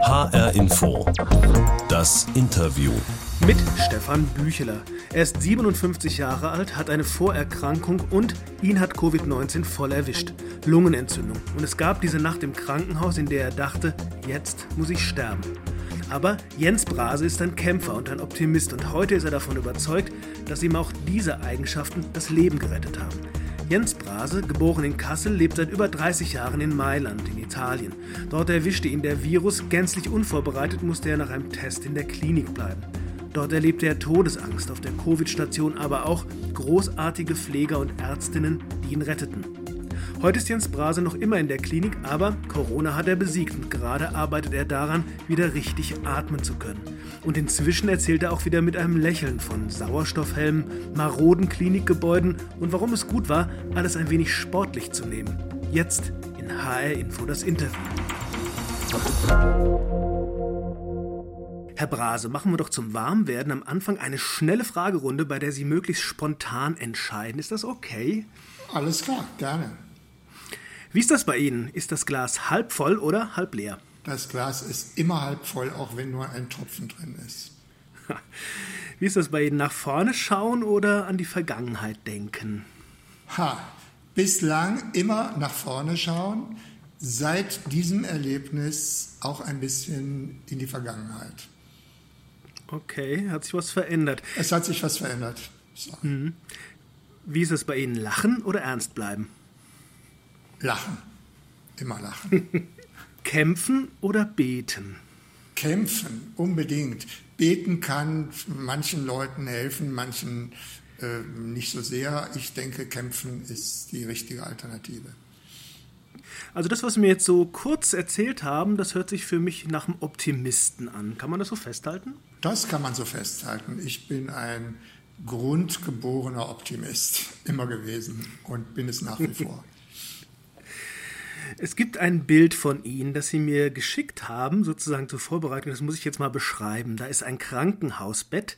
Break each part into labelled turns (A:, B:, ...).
A: HR Info. Das Interview.
B: Mit Stefan Bücheler. Er ist 57 Jahre alt, hat eine Vorerkrankung und ihn hat Covid-19 voll erwischt. Lungenentzündung. Und es gab diese Nacht im Krankenhaus, in der er dachte, jetzt muss ich sterben. Aber Jens Brase ist ein Kämpfer und ein Optimist und heute ist er davon überzeugt, dass ihm auch diese Eigenschaften das Leben gerettet haben. Jens Brase, geboren in Kassel, lebt seit über 30 Jahren in Mailand in Italien. Dort erwischte ihn der Virus, gänzlich unvorbereitet musste er nach einem Test in der Klinik bleiben. Dort erlebte er Todesangst auf der Covid-Station, aber auch großartige Pfleger und Ärztinnen, die ihn retteten. Heute ist Jens Brase noch immer in der Klinik, aber Corona hat er besiegt und gerade arbeitet er daran, wieder richtig atmen zu können. Und inzwischen erzählt er auch wieder mit einem Lächeln von Sauerstoffhelmen, maroden Klinikgebäuden und warum es gut war, alles ein wenig sportlich zu nehmen. Jetzt in HR Info das Interview. Herr Brase, machen wir doch zum Warmwerden am Anfang eine schnelle Fragerunde, bei der Sie möglichst spontan entscheiden. Ist das okay?
C: Alles klar, gerne.
B: Wie ist das bei Ihnen? Ist das Glas halb voll oder halb leer?
C: Das Glas ist immer halb voll, auch wenn nur ein Tropfen drin ist.
B: Wie ist das bei Ihnen? Nach vorne schauen oder an die Vergangenheit denken?
C: Ha, bislang immer nach vorne schauen, seit diesem Erlebnis auch ein bisschen in die Vergangenheit.
B: Okay, hat sich was verändert?
C: Es hat sich was verändert. So. Mhm.
B: Wie ist es bei Ihnen? Lachen oder ernst bleiben?
C: Lachen. Immer lachen.
B: Kämpfen oder beten?
C: Kämpfen, unbedingt. Beten kann manchen Leuten helfen, manchen äh, nicht so sehr. Ich denke, kämpfen ist die richtige Alternative.
B: Also das, was wir jetzt so kurz erzählt haben, das hört sich für mich nach einem Optimisten an. Kann man das so festhalten?
C: Das kann man so festhalten. Ich bin ein grundgeborener Optimist immer gewesen und bin es nach wie vor.
B: Es gibt ein Bild von Ihnen, das Sie mir geschickt haben, sozusagen zur Vorbereitung. Das muss ich jetzt mal beschreiben. Da ist ein Krankenhausbett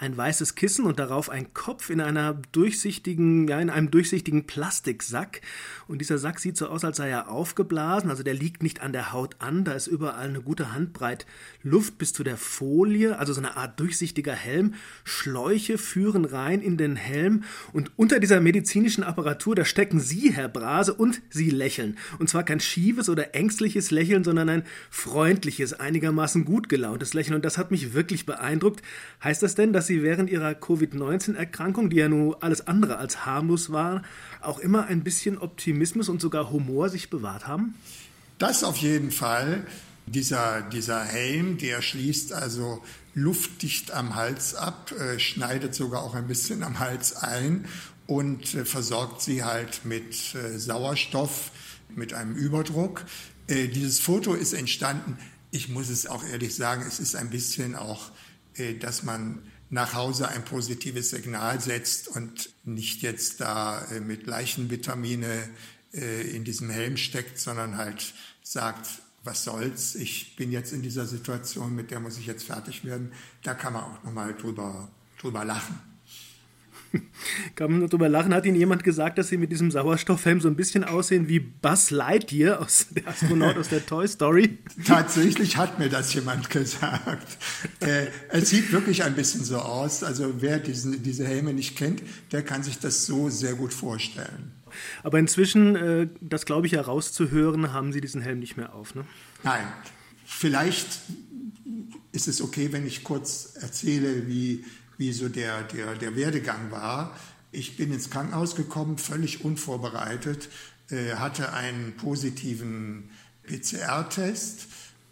B: ein weißes Kissen und darauf ein Kopf in einer durchsichtigen, ja, in einem durchsichtigen Plastiksack. Und dieser Sack sieht so aus, als sei er aufgeblasen. Also der liegt nicht an der Haut an. Da ist überall eine gute Handbreit Luft bis zu der Folie, also so eine Art durchsichtiger Helm. Schläuche führen rein in den Helm. Und unter dieser medizinischen Apparatur, da stecken Sie, Herr Brase, und Sie lächeln. Und zwar kein schiefes oder ängstliches Lächeln, sondern ein freundliches, einigermaßen gut gelauntes Lächeln. Und das hat mich wirklich beeindruckt. Heißt das denn, dass Sie während Ihrer Covid-19-Erkrankung, die ja nun alles andere als harmlos war, auch immer ein bisschen Optimismus und sogar Humor sich bewahrt haben?
C: Das auf jeden Fall. Dieser, dieser Helm, der schließt also luftdicht am Hals ab, äh, schneidet sogar auch ein bisschen am Hals ein und äh, versorgt sie halt mit äh, Sauerstoff, mit einem Überdruck. Äh, dieses Foto ist entstanden, ich muss es auch ehrlich sagen, es ist ein bisschen auch, äh, dass man nach Hause ein positives Signal setzt und nicht jetzt da äh, mit Leichenvitamine äh, in diesem Helm steckt, sondern halt sagt, was soll's, ich bin jetzt in dieser Situation, mit der muss ich jetzt fertig werden. Da kann man auch nochmal drüber, drüber lachen.
B: Kann man darüber lachen? Hat Ihnen jemand gesagt, dass Sie mit diesem Sauerstoffhelm so ein bisschen aussehen wie Buzz Lightyear, aus, der Astronaut aus der Toy Story?
C: Tatsächlich hat mir das jemand gesagt. Äh, es sieht wirklich ein bisschen so aus. Also wer diesen, diese Helme nicht kennt, der kann sich das so sehr gut vorstellen.
B: Aber inzwischen, äh, das glaube ich herauszuhören, haben Sie diesen Helm nicht mehr auf, ne?
C: Nein. Vielleicht ist es okay, wenn ich kurz erzähle, wie wie so der, der, der Werdegang war. Ich bin ins Krankenhaus gekommen, völlig unvorbereitet, äh, hatte einen positiven PCR-Test.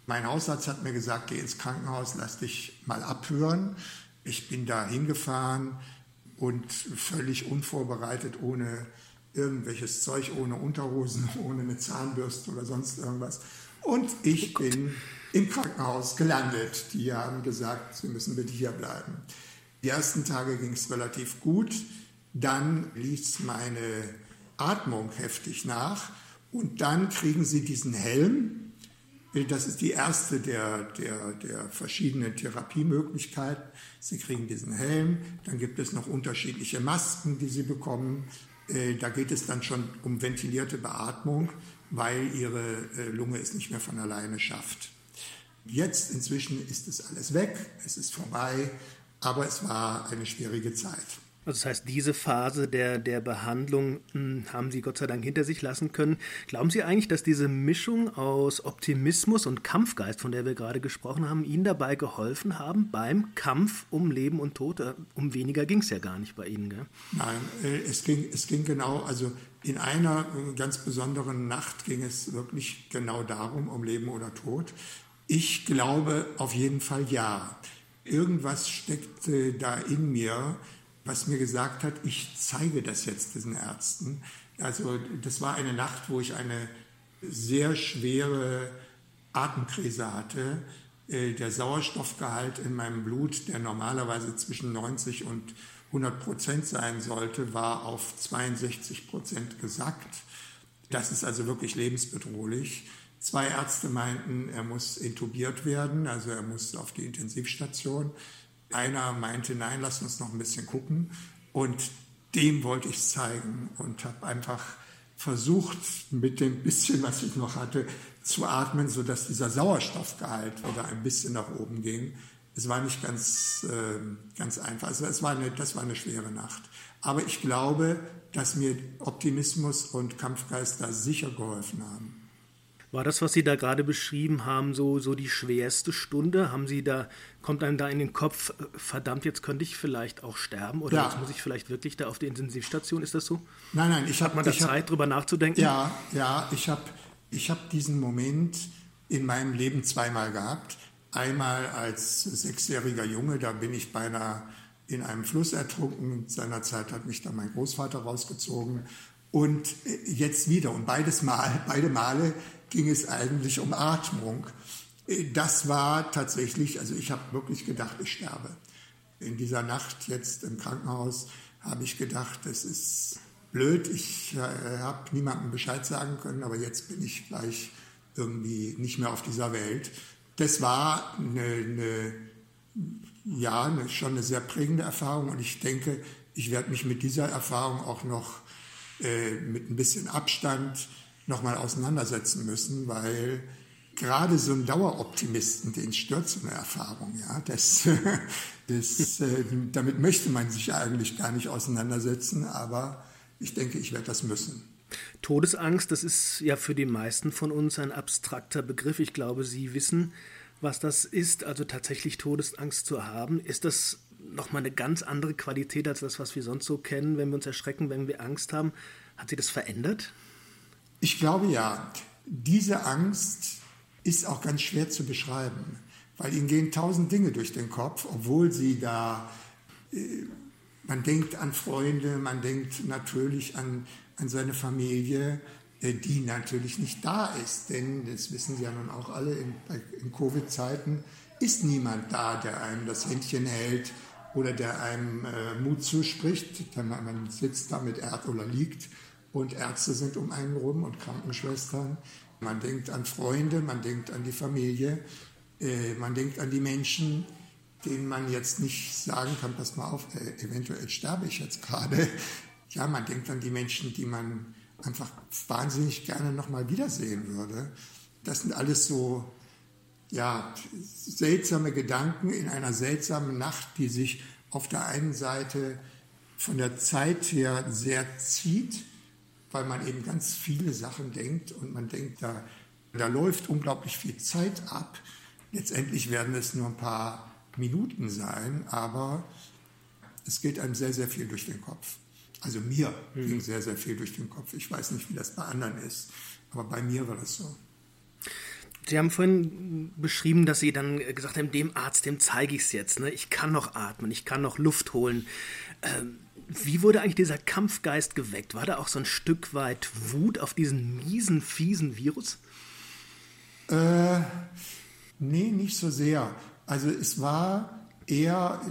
C: Mein Hausarzt hat mir gesagt, geh ins Krankenhaus, lass dich mal abhören. Ich bin da hingefahren und völlig unvorbereitet, ohne irgendwelches Zeug, ohne Unterhosen, ohne eine Zahnbürste oder sonst irgendwas. Und ich oh bin im Krankenhaus gelandet. Die haben gesagt, Sie müssen bitte hier bleiben. Die ersten Tage ging es relativ gut, dann ließ meine Atmung heftig nach und dann kriegen sie diesen Helm. Das ist die erste der, der, der verschiedenen Therapiemöglichkeiten. Sie kriegen diesen Helm, dann gibt es noch unterschiedliche Masken, die sie bekommen. Äh, da geht es dann schon um ventilierte Beatmung, weil ihre äh, Lunge es nicht mehr von alleine schafft. Jetzt inzwischen ist es alles weg, es ist vorbei, aber es war eine schwierige Zeit.
B: Also das heißt, diese Phase der, der Behandlung mh, hm, haben Sie Gott sei Dank hinter sich lassen können. Glauben Sie eigentlich, dass diese Mischung aus Optimismus und Kampfgeist, von der wir gerade gesprochen haben, Ihnen dabei geholfen haben beim Kampf um Leben und Tod? Äh, um weniger ging es ja gar nicht bei Ihnen, gell?
C: Nein, äh, es ging, es ging genau, also in einer äh, ganz besonderen Nacht ging es wirklich genau darum, um Leben oder Tod. Ich glaube auf jeden Fall ja. Irgendwas steckte da in mir, was mir gesagt hat, ich zeige das jetzt diesen Ärzten. Also das war eine Nacht, wo ich eine sehr schwere Atemkrise hatte. Äh, der Sauerstoffgehalt in meinem Blut, der normalerweise zwischen 90 und 100 Prozent sein sollte, war auf 62 Prozent gesackt. Das ist also wirklich lebensbedrohlich. Zwei Ärzte meinten, er muss intubiert werden, also er muss auf die Intensivstation. Einer meinte, nein, lass uns noch ein bisschen gucken. Und dem wollte ich zeigen und habe einfach versucht, mit dem bisschen, was ich noch hatte, zu atmen, sodass dieser Sauerstoffgehalt wieder ein bisschen nach oben ging. Es war nicht ganz, äh, ganz einfach. Also es war eine, das war eine schwere Nacht. Aber ich glaube, dass mir Optimismus und Kampfgeist da sicher geholfen haben.
B: War das, was Sie da gerade beschrieben haben, so, so die schwerste Stunde? Haben Sie da, kommt einem da in den Kopf, äh, verdammt, jetzt könnte ich vielleicht auch sterben oder ja. jetzt muss ich vielleicht wirklich da auf die Intensivstation? Ist das so?
C: Nein, nein, ich habe.
B: Man da Zeit, hab, drüber nachzudenken?
C: Ja, ja, ich habe ich hab diesen Moment in meinem Leben zweimal gehabt. Einmal als sechsjähriger Junge, da bin ich beinahe in einem Fluss ertrunken. Seinerzeit hat mich da mein Großvater rausgezogen. Und äh, jetzt wieder. Und beides Mal, beide Male ging es eigentlich um Atmung. Das war tatsächlich, also ich habe wirklich gedacht, ich sterbe. In dieser Nacht jetzt im Krankenhaus habe ich gedacht, es ist blöd, ich äh, habe niemandem Bescheid sagen können, aber jetzt bin ich gleich irgendwie nicht mehr auf dieser Welt. Das war eine, eine ja, eine, schon eine sehr prägende Erfahrung und ich denke, ich werde mich mit dieser Erfahrung auch noch äh, mit ein bisschen Abstand nochmal auseinandersetzen müssen, weil gerade so ein Daueroptimisten, den stört so eine Erfahrung. Ja? Das, das, äh, damit möchte man sich eigentlich gar nicht auseinandersetzen, aber ich denke, ich werde das müssen.
B: Todesangst, das ist ja für die meisten von uns ein abstrakter Begriff. Ich glaube, Sie wissen, was das ist, also tatsächlich Todesangst zu haben. Ist das nochmal eine ganz andere Qualität als das, was wir sonst so kennen, wenn wir uns erschrecken, wenn wir Angst haben? Hat Sie das verändert?
C: Ich glaube ja. Diese Angst ist auch ganz schwer zu beschreiben, weil ihnen gehen tausend Dinge durch den Kopf, obwohl sie da, äh, man denkt an Freunde, man denkt natürlich an, an seine Familie, äh, die natürlich nicht da ist, denn das wissen Sie ja nun auch alle, in, in Covid-Zeiten ist niemand da, der einem das Händchen hält oder der einem äh, Mut zuspricht. Man sitzt da mit Erd oder liegt und Ärzte sind um einen rum und Krankenschwestern. Man denkt an Freunde, man denkt an die Familie, äh, man denkt an die Menschen, denen man jetzt nicht sagen kann, pass mal auf, äh, eventuell sterbe ich jetzt gerade. Ja, man denkt an die Menschen, die man einfach wahnsinnig gerne nochmal wiedersehen würde. Das sind alles so ja, seltsame Gedanken in einer seltsamen Nacht, die sich auf der einen Seite von der Zeit her sehr zieht, weil man eben ganz viele Sachen denkt und man denkt, da, da läuft unglaublich viel Zeit ab. Letztendlich werden es nur ein paar Minuten sein, aber es geht einem sehr, sehr viel durch den Kopf. Also mir mhm. ging sehr, sehr viel durch den Kopf. Ich weiß nicht, wie das bei anderen ist, aber bei mir war das so.
B: Sie haben vorhin beschrieben, dass Sie dann gesagt haben, dem Arzt, dem zeige ich es jetzt. Ne? Ich kann noch atmen, ich kann noch Luft holen. Ähm, wie wurde eigentlich dieser Kampfgeist geweckt? War da auch so ein Stück weit Wut auf diesen miesen, fiesen Virus?
C: Äh, nee, nicht so sehr. Also es war eher,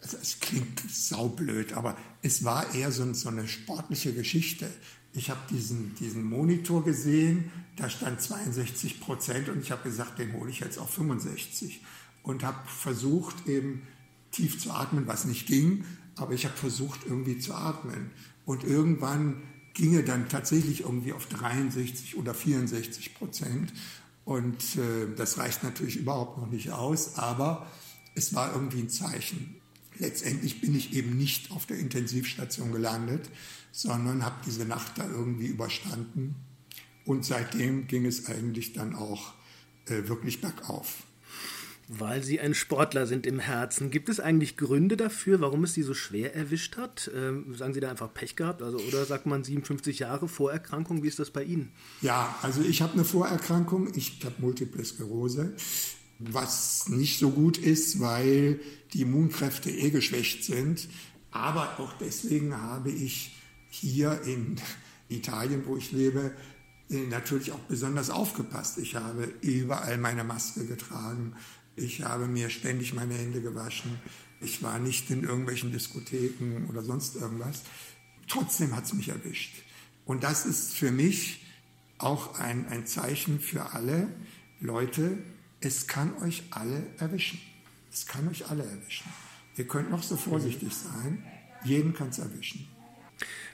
C: also es klingt saublöd, aber es war eher so, so eine sportliche Geschichte. Ich habe diesen, diesen Monitor gesehen, da stand 62 Prozent und ich habe gesagt, den hole ich jetzt auf 65 und habe versucht eben tief zu atmen, was nicht ging, aber ich habe versucht irgendwie zu atmen. Und irgendwann ginge dann tatsächlich irgendwie auf 63 oder 64 Prozent. Und äh, das reicht natürlich überhaupt noch nicht aus, aber es war irgendwie ein Zeichen. Letztendlich bin ich eben nicht auf der Intensivstation gelandet, sondern habe diese Nacht da irgendwie überstanden. Und seitdem ging es eigentlich dann auch äh, wirklich bergauf.
B: Weil Sie ein Sportler sind im Herzen. Gibt es eigentlich Gründe dafür, warum es Sie so schwer erwischt hat? Ähm, sagen Sie da einfach Pech gehabt? Also, oder sagt man 57 Jahre Vorerkrankung? Wie ist das bei Ihnen?
C: Ja, also ich habe eine Vorerkrankung. Ich habe Multiple Sklerose, was nicht so gut ist, weil die Immunkräfte eh geschwächt sind. Aber auch deswegen habe ich hier in Italien, wo ich lebe, äh, natürlich auch besonders aufgepasst. Ich habe überall meine Maske getragen. Ich habe mir ständig meine Hände gewaschen. Ich war nicht in irgendwelchen Diskotheken oder sonst irgendwas. Trotzdem hat es mich erwischt. Und das ist für mich auch ein, ein Zeichen für alle Leute, es kann euch alle erwischen. Es kann euch alle erwischen. Ihr könnt noch so vorsichtig sein, jeden kann es erwischen.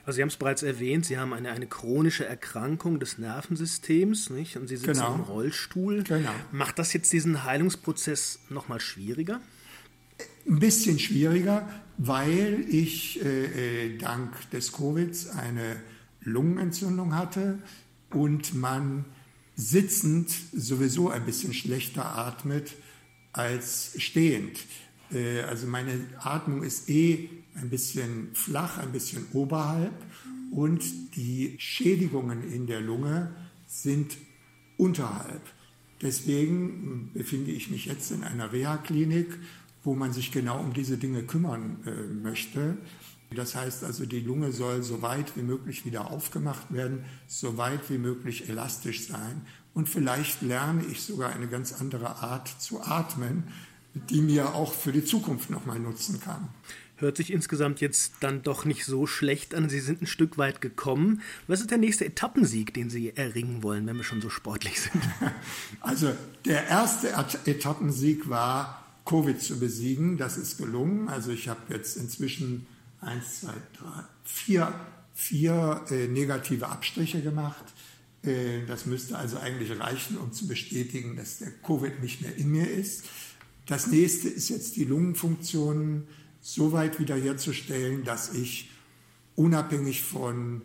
B: Also Sie haben es bereits erwähnt, Sie haben eine, eine chronische Erkrankung des Nervensystems nicht? und Sie sitzen genau. im Rollstuhl. Genau. Macht das jetzt diesen Heilungsprozess nochmal schwieriger?
C: Ein bisschen schwieriger, weil ich äh, äh, dank des Covids eine Lungenentzündung hatte und man sitzend sowieso ein bisschen schlechter atmet als stehend. Äh, also meine Atmung ist eh ein bisschen flach, ein bisschen oberhalb und die Schädigungen in der Lunge sind unterhalb. Deswegen befinde ich mich jetzt in einer Reha-Klinik, wo man sich genau um diese Dinge kümmern äh, möchte. Das heißt also, die Lunge soll so weit wie möglich wieder aufgemacht werden, so weit wie möglich elastisch sein. Und vielleicht lerne ich sogar eine ganz andere Art zu atmen, die mir auch für die Zukunft nochmal nutzen kann.
B: Hört sich insgesamt jetzt dann doch nicht so schlecht an. Sie sind ein Stück weit gekommen. Was ist der nächste Etappensieg, den Sie erringen wollen, wenn wir schon so sportlich sind?
C: Also der erste Etappensieg war, Covid zu besiegen. Das ist gelungen. Also ich habe jetzt inzwischen eins, zwei, drei, vier, vier äh, negative Abstriche gemacht. Äh, das müsste also eigentlich reichen, um zu bestätigen, dass der Covid nicht mehr in mir ist. Das nächste ist jetzt die Lungenfunktion so weit wiederherzustellen, dass ich unabhängig von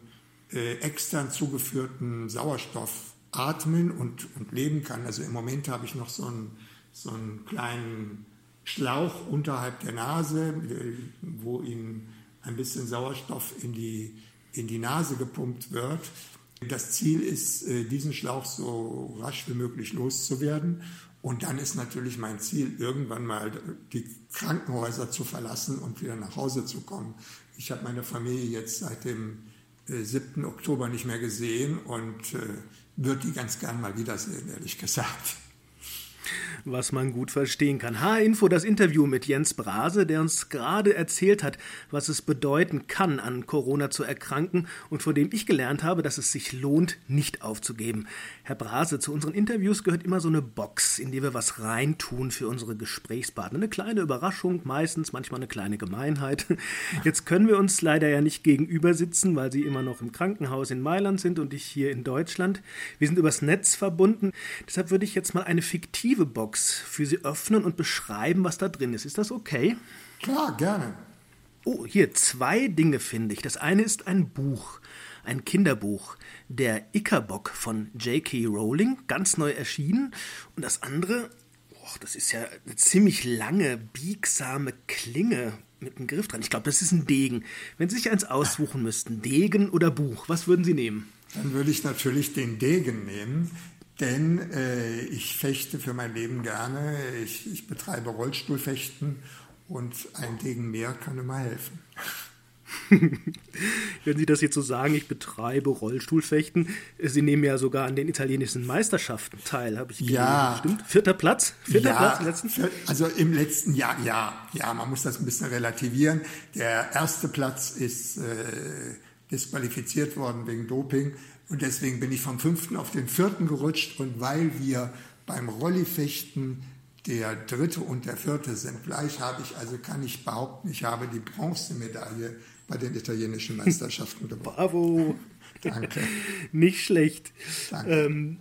C: äh, extern zugeführten Sauerstoff atmen und, und leben kann. Also im Moment habe ich noch so einen, so einen kleinen Schlauch unterhalb der Nase, äh, wo ihm ein bisschen Sauerstoff in die, in die Nase gepumpt wird. Das Ziel ist, äh, diesen Schlauch so rasch wie möglich loszuwerden und dann ist natürlich mein Ziel, irgendwann mal die Krankenhäuser zu verlassen und wieder nach Hause zu kommen. Ich habe meine Familie jetzt seit dem 7. Äh, Oktober nicht mehr gesehen und äh, würde die ganz gern mal wiedersehen, ehrlich gesagt
B: was man gut verstehen kann. H-Info, das Interview mit Jens Brase, der uns gerade erzählt hat, was es bedeuten kann, an Corona zu erkranken und vor dem ich gelernt habe, dass es sich lohnt, nicht aufzugeben. Herr Brase, zu unseren Interviews gehört immer so eine Box, in die wir was reintun für unsere Gesprächspartner. Eine kleine Überraschung, meistens, manchmal eine kleine Gemeinheit. Jetzt können wir uns leider ja nicht gegenüber sitzen, weil Sie immer noch im Krankenhaus in Mailand sind und ich hier in Deutschland. Wir sind übers Netz verbunden. Deshalb würde ich jetzt mal eine fiktive Box Box für Sie öffnen und beschreiben, was da drin ist. Ist das okay?
C: Klar, gerne.
B: Oh, hier zwei Dinge finde ich. Das eine ist ein Buch, ein Kinderbuch, der Ickerbock von J.K. Rowling, ganz neu erschienen. Und das andere, oh, das ist ja eine ziemlich lange, biegsame Klinge mit einem Griff dran. Ich glaube, das ist ein Degen. Wenn Sie sich eins aussuchen müssten, Degen oder Buch, was würden Sie nehmen?
C: Dann würde ich natürlich den Degen nehmen. Denn äh, ich fechte für mein Leben gerne. Ich, ich betreibe Rollstuhlfechten und ein Degen mehr kann immer helfen.
B: Wenn Sie das jetzt so sagen, ich betreibe Rollstuhlfechten, Sie nehmen ja sogar an den italienischen Meisterschaften teil, habe ich
C: gelesen. Ja.
B: Stimmt? Vierter Platz? Vierter
C: ja,
B: Platz
C: im letzten? Also im letzten Jahr, ja. Ja, man muss das ein bisschen relativieren. Der erste Platz ist äh, disqualifiziert worden wegen Doping. Und deswegen bin ich vom fünften auf den vierten gerutscht. Und weil wir beim Rollifechten der dritte und der vierte sind gleich, habe ich, also kann ich behaupten, ich habe die Bronzemedaille bei den italienischen Meisterschaften gewonnen.
B: Bravo!
C: Danke.
B: Nicht schlecht. Danke. Ähm,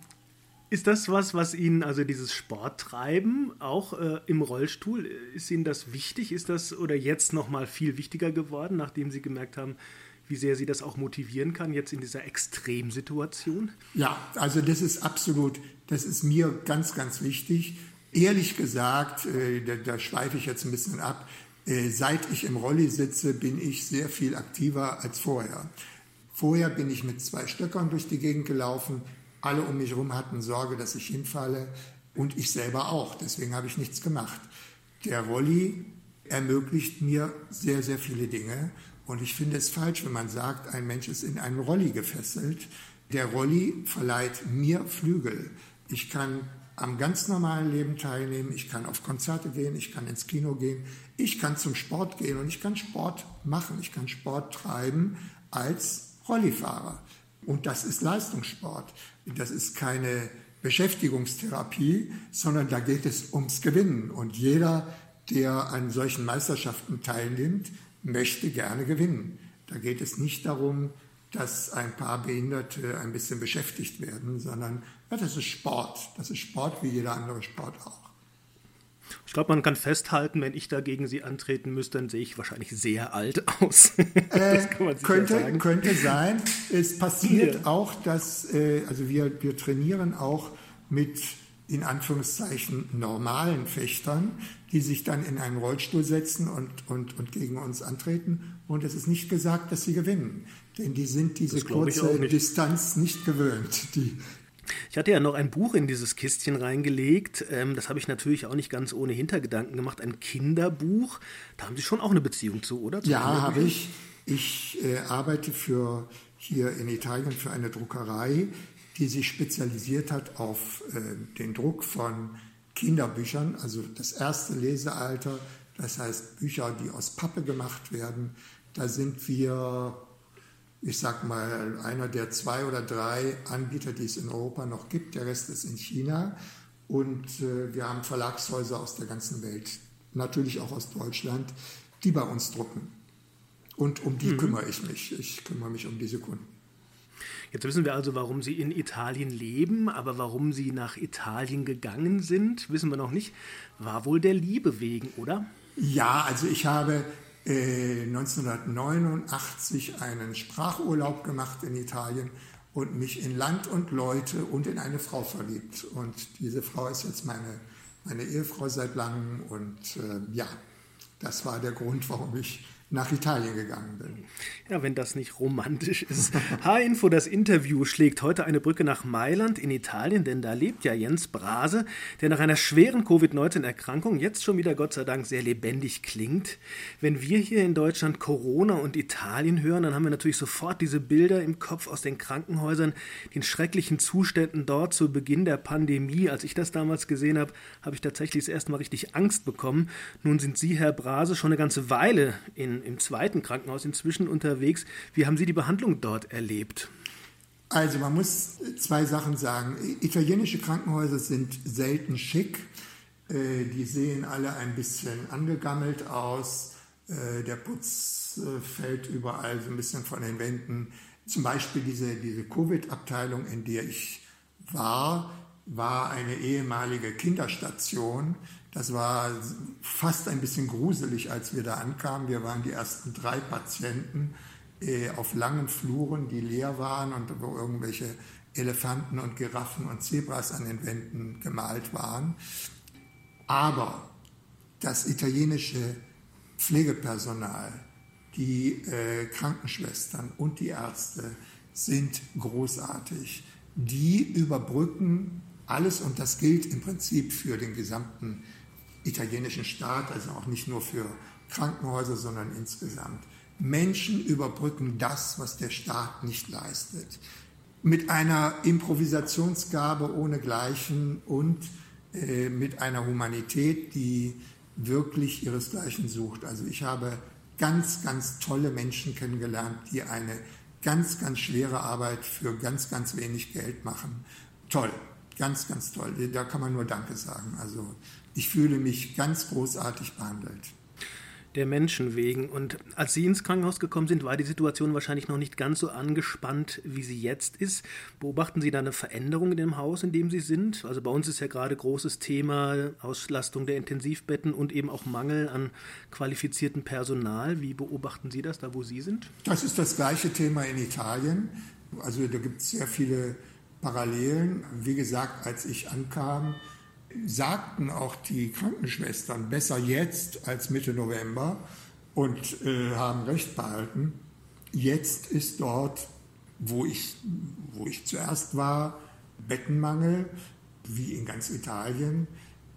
B: Ist das was, was Ihnen, also dieses Sporttreiben, auch äh, im Rollstuhl, ist Ihnen das wichtig? Ist das oder jetzt nochmal viel wichtiger geworden, nachdem Sie gemerkt haben, wie sehr Sie das auch motivieren kann, jetzt in dieser Extremsituation?
C: Ja, also das ist absolut, das ist mir ganz, ganz wichtig. Ehrlich gesagt, äh, da, da schweife ich jetzt ein bisschen ab, äh, seit ich im Rolli sitze, bin ich sehr viel aktiver als vorher. Vorher bin ich mit zwei Stöckern durch die Gegend gelaufen. Alle um mich herum hatten Sorge, dass ich hinfalle und ich selber auch. Deswegen habe ich nichts gemacht. Der Rolli ermöglicht mir sehr, sehr viele Dinge. Und ich finde es falsch, wenn man sagt, ein Mensch ist in einen Rolli gefesselt. Der Rolli verleiht mir Flügel. Ich kann am ganz normalen Leben teilnehmen, ich kann auf Konzerte gehen, ich kann ins Kino gehen, ich kann zum Sport gehen und ich kann Sport machen, ich kann Sport treiben als Rollifahrer. Und das ist Leistungssport. Das ist keine Beschäftigungstherapie, sondern da geht es ums Gewinnen. Und jeder, der an solchen Meisterschaften teilnimmt, möchte gerne gewinnen. Da geht es nicht darum, dass ein paar Behinderte ein bisschen beschäftigt werden, sondern ja, das ist Sport. Das ist Sport wie jeder andere Sport auch.
B: Ich glaube, man kann festhalten, wenn ich dagegen Sie antreten müsste, dann sehe ich wahrscheinlich sehr alt aus.
C: Äh, könnte, könnte sein. Es passiert ja. auch, dass, äh, also wir, wir trainieren auch mit in Anführungszeichen normalen Fechtern, die sich dann in einen Rollstuhl setzen und, und, und gegen uns antreten. Und es ist nicht gesagt, dass sie gewinnen. Denn die sind diese kurze nicht. Distanz nicht gewöhnt. Die,
B: ich hatte ja noch ein Buch in dieses Kistchen reingelegt. Ähm, das habe ich natürlich auch nicht ganz ohne Hintergedanken gemacht. Ein Kinderbuch. Da haben Sie schon auch eine Beziehung zu, oder? Zu
C: ja, habe ich. Ich äh, arbeite für hier in Italien für eine Druckerei, die sich spezialisiert hat auf äh, den Druck von Kinderbüchern, also das erste Lesealter, das heißt Bücher, die aus Pappe gemacht werden. Da sind wir, ich sag mal, einer der zwei oder drei Anbieter, die es in Europa noch gibt. Der Rest ist in China. Und äh, wir haben Verlagshäuser aus der ganzen Welt, natürlich auch aus Deutschland, die bei uns drucken. Und um die mhm. kümmere ich mich. Ich kümmere mich um diese Kunden.
B: Jetzt wissen wir also, warum Sie in Italien leben, aber warum Sie nach Italien gegangen sind, wissen wir noch nicht. War wohl der Liebe wegen, oder?
C: Ja, also ich habe äh, 1989 einen Sprachurlaub gemacht in Italien und mich in Land und Leute und in eine Frau verliebt. Und diese Frau ist jetzt meine, meine Ehefrau seit langem. Und äh, ja, das war der Grund, warum ich nach Italien gegangen bin.
B: Ja, wenn das nicht romantisch ist. H-Info, das Interview schlägt heute eine Brücke nach Mailand in Italien, denn da lebt ja Jens Brase, der nach einer schweren Covid-19-Erkrankung jetzt schon wieder Gott sei Dank sehr lebendig klingt. Wenn wir hier in Deutschland Corona und Italien hören, dann haben wir natürlich sofort diese Bilder im Kopf aus den Krankenhäusern, den schrecklichen Zuständen dort zu Beginn der Pandemie. Als ich das damals gesehen habe, habe ich tatsächlich das erste Mal richtig Angst bekommen. Nun sind Sie, Herr Brase, schon eine ganze Weile in im zweiten Krankenhaus inzwischen unterwegs. Wie haben Sie die Behandlung dort erlebt?
C: Also man muss zwei Sachen sagen. Italienische Krankenhäuser sind selten schick. Äh, die sehen alle ein bisschen angegammelt aus. Äh, der Putz äh, fällt überall so ein bisschen von den Wänden. Zum Beispiel diese, diese Covid-Abteilung, in der ich war, war eine ehemalige Kinderstation. Das war fast ein bisschen gruselig, als wir da ankamen. Wir waren die ersten drei Patienten äh, auf langen Fluren, die leer waren und wo irgendwelche Elefanten und Giraffen und Zebras an den Wänden gemalt waren. Aber das italienische Pflegepersonal, die äh, Krankenschwestern und die Ärzte sind großartig. Die überbrücken alles und das gilt im Prinzip für den gesamten italienischen Staat, also auch nicht nur für Krankenhäuser, sondern insgesamt. Menschen überbrücken das, was der Staat nicht leistet. Mit einer Improvisationsgabe ohnegleichen und äh, mit einer Humanität, die wirklich ihresgleichen sucht. Also ich habe ganz, ganz tolle Menschen kennengelernt, die eine ganz, ganz schwere Arbeit für ganz, ganz wenig Geld machen. Toll, ganz, ganz toll. Da kann man nur Danke sagen. Also ich fühle mich ganz großartig behandelt.
B: der Menschen wegen. Und als Sie ins Krankenhaus gekommen sind, war die Situation wahrscheinlich noch nicht ganz so angespannt, wie sie jetzt ist. Beobachten Sie da eine Veränderung in dem Haus, in dem Sie sind? Also bei uns ist ja gerade großes Thema Auslastung der Intensivbetten und eben auch Mangel an qualifiziertem Personal. Wie beobachten Sie das da, wo Sie sind?
C: Das ist das gleiche Thema in Italien. Also da gibt es sehr viele Parallelen. Wie gesagt, als ich ankam, sagten auch die Krankenschwestern besser jetzt als Mitte November und äh, haben recht behalten. Jetzt ist dort, wo ich, wo ich zuerst war, Bettenmangel, wie in ganz Italien.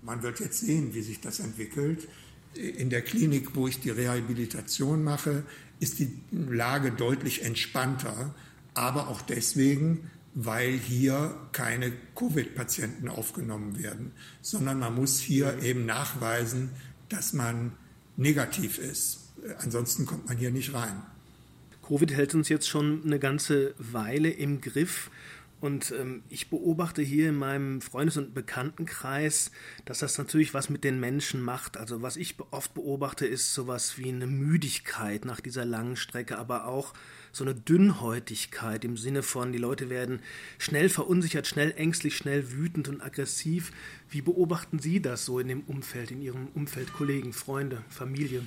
C: Man wird jetzt sehen, wie sich das entwickelt. In der Klinik, wo ich die Rehabilitation mache, ist die Lage deutlich entspannter, aber auch deswegen, weil hier keine Covid-Patienten aufgenommen werden, sondern man muss hier eben nachweisen, dass man negativ ist. Ansonsten kommt man hier nicht rein.
B: Covid hält uns jetzt schon eine ganze Weile im Griff. Und ähm, ich beobachte hier in meinem Freundes- und Bekanntenkreis, dass das natürlich was mit den Menschen macht. Also was ich oft beobachte, ist sowas wie eine Müdigkeit nach dieser langen Strecke, aber auch so eine Dünnhäutigkeit im Sinne von, die Leute werden schnell verunsichert, schnell ängstlich, schnell wütend und aggressiv. Wie beobachten Sie das so in dem Umfeld, in Ihrem Umfeld, Kollegen, Freunde, Familie?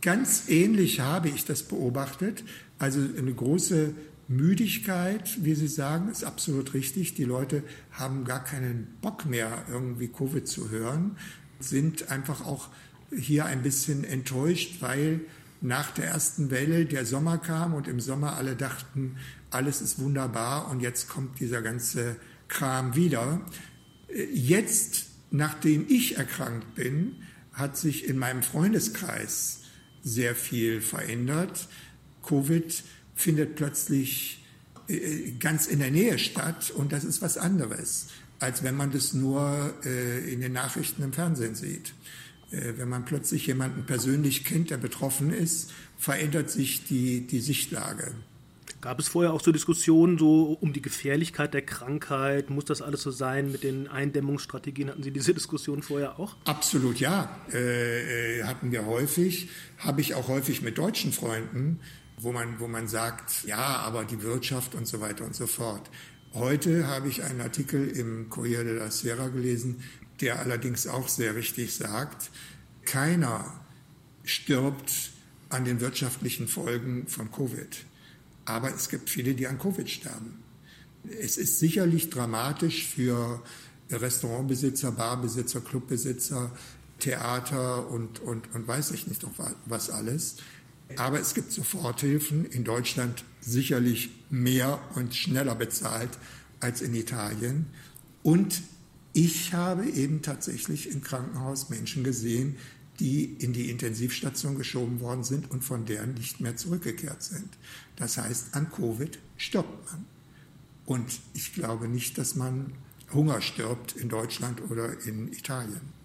C: Ganz ähnlich habe ich das beobachtet. Also eine große Müdigkeit, wie Sie sagen, ist absolut richtig. Die Leute haben gar keinen Bock mehr, irgendwie Covid zu hören, sind einfach auch hier ein bisschen enttäuscht, weil nach der ersten Welle der Sommer kam und im Sommer alle dachten, alles ist wunderbar und jetzt kommt dieser ganze Kram wieder. Jetzt, nachdem ich erkrankt bin, hat sich in meinem Freundeskreis sehr viel verändert. Covid findet plötzlich äh, ganz in der Nähe statt und das ist was anderes, als wenn man das nur äh, in den Nachrichten im Fernsehen sieht. Äh, wenn man plötzlich jemanden persönlich kennt, der betroffen ist, verändert sich die, die Sichtlage.
B: Gab es vorher auch so Diskussionen so um die Gefährlichkeit der Krankheit? Muss das alles so sein mit den Eindämmungsstrategien? Hatten Sie diese Diskussion vorher auch?
C: Absolut ja, äh, äh, hatten wir häufig. Habe ich auch häufig mit deutschen Freunden, wo man, wo man sagt, ja, aber die Wirtschaft und so weiter und so fort. Heute habe ich einen Artikel im Corriere della Sera gelesen, der allerdings auch sehr richtig sagt, keiner stirbt an den wirtschaftlichen Folgen von Covid. Aber es gibt viele, die an Covid sterben. Es ist sicherlich dramatisch für Restaurantbesitzer, Barbesitzer, Clubbesitzer, Theater und, und, und weiß ich nicht noch was alles. Aber es gibt Soforthilfen in Deutschland sicherlich mehr und schneller bezahlt als in Italien. Und ich habe eben tatsächlich im Krankenhaus Menschen gesehen, die in die Intensivstation geschoben worden sind und von deren nicht mehr zurückgekehrt sind. Das heißt, an Covid stirbt man. Und ich glaube nicht, dass man Hunger stirbt in Deutschland oder in Italien.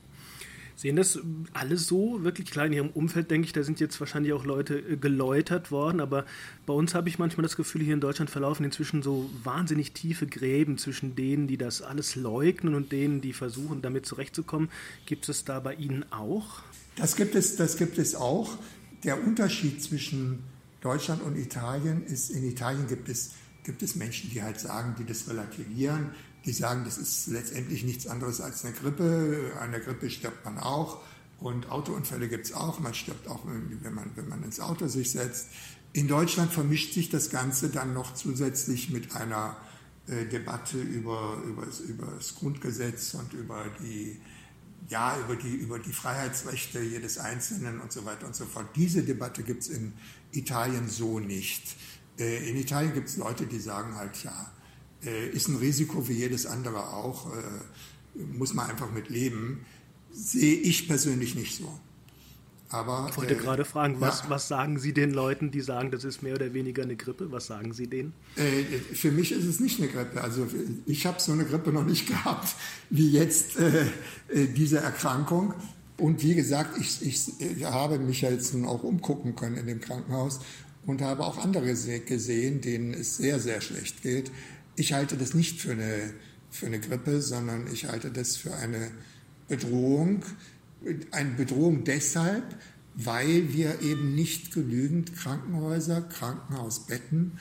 B: Sehen das alles so? Wirklich klar, in Ihrem Umfeld denke ich, da sind jetzt wahrscheinlich auch Leute äh, geläutert worden, aber bei uns habe ich manchmal das Gefühl, hier in Deutschland verlaufen inzwischen so wahnsinnig tiefe Gräben zwischen denen, die das alles leugnen und denen, die versuchen, damit zurechtzukommen. Gibt es da bei Ihnen auch?
C: Das gibt es, das gibt es auch. Der Unterschied zwischen Deutschland und Italien ist, in Italien gibt es, gibt es Menschen, die halt sagen, die das relativieren, die sagen, das ist letztendlich nichts anderes als eine Grippe. An der Grippe stirbt man auch. Und Autounfälle gibt es auch. Man stirbt auch, wenn man, wenn man ins Auto sich setzt. In Deutschland vermischt sich das Ganze dann noch zusätzlich mit einer äh, Debatte über, über, über das Grundgesetz und über die, ja, über die, über die Freiheitsrechte jedes Einzelnen und so weiter und so fort. Diese Debatte gibt es in Italien so nicht. Äh, in Italien gibt es Leute, die sagen halt, ja, ist ein Risiko wie jedes andere auch, äh, muss man einfach mit leben. Sehe ich persönlich nicht so.
B: Aber, ich wollte äh, gerade fragen, was, ja. was sagen Sie den Leuten, die sagen, das ist mehr oder weniger eine Grippe? Was sagen Sie denen?
C: Äh, für mich ist es nicht eine Grippe. Also ich habe so eine Grippe noch nicht gehabt wie jetzt äh, äh, diese Erkrankung. Und wie gesagt, ich, ich, habe mich ja jetzt nun auch umgucken können in dem Krankenhaus und habe auch andere gesehen, denen es sehr, sehr schlecht geht. Ich halte das nicht für eine, für eine Grippe, sondern ich halte das für eine Bedrohung. Eine Bedrohung deshalb, weil wir eben nicht genügend Krankenhäuser, Krankenhausbetten,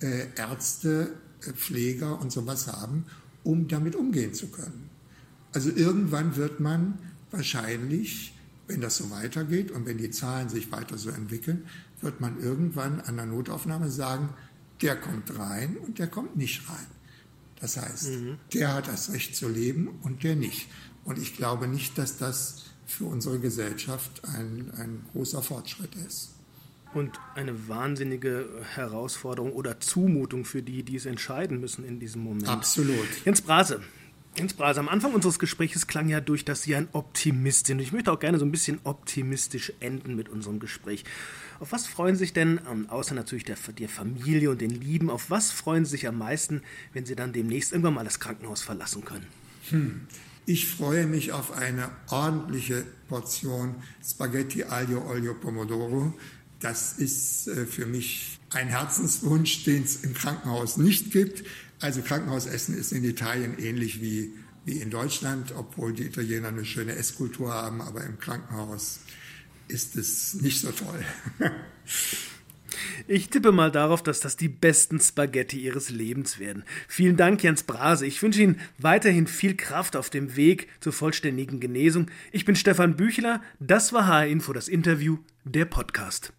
C: äh, Ärzte, äh, Pfleger und sowas haben, um damit umgehen zu können. Also irgendwann wird man wahrscheinlich, wenn das so weitergeht und wenn die Zahlen sich weiter so entwickeln, wird man irgendwann an der Notaufnahme sagen, der kommt rein und der kommt nicht rein. Das heißt, mhm. der hat das Recht zu leben und der nicht. Und ich glaube nicht, dass das für unsere Gesellschaft ein, ein großer Fortschritt ist.
B: Und eine wahnsinnige Herausforderung oder Zumutung für die, die es entscheiden müssen in diesem Moment.
C: Absolut.
B: Jens Brase, Jens Brase, am Anfang unseres Gesprächs klang ja durch, dass Sie ein Optimist sind. Ich möchte auch gerne so ein bisschen optimistisch enden mit unserem Gespräch. Auf was freuen Sie sich denn, ähm, außer natürlich der, der Familie und den Lieben, auf was freuen Sie sich am meisten, wenn Sie dann demnächst irgendwann mal das Krankenhaus verlassen können?
C: Hm. Ich freue mich auf eine ordentliche Portion Spaghetti Aglio Olio Pomodoro. Das ist äh, für mich ein Herzenswunsch, den es im Krankenhaus nicht gibt. Also Krankenhausessen ist in Italien ähnlich wie, wie in Deutschland, obwohl die Italiener eine schöne Esskultur haben, aber im Krankenhaus ist es nicht so toll.
B: Ich tippe mal darauf, dass das die besten Spaghetti Ihres Lebens werden. Vielen Dank, Jens Brase. Ich wünsche Ihnen weiterhin viel Kraft auf dem Weg zur vollständigen Genesung. Ich bin Stefan Büchler. Das war HR Info, das Interview, der Podcast.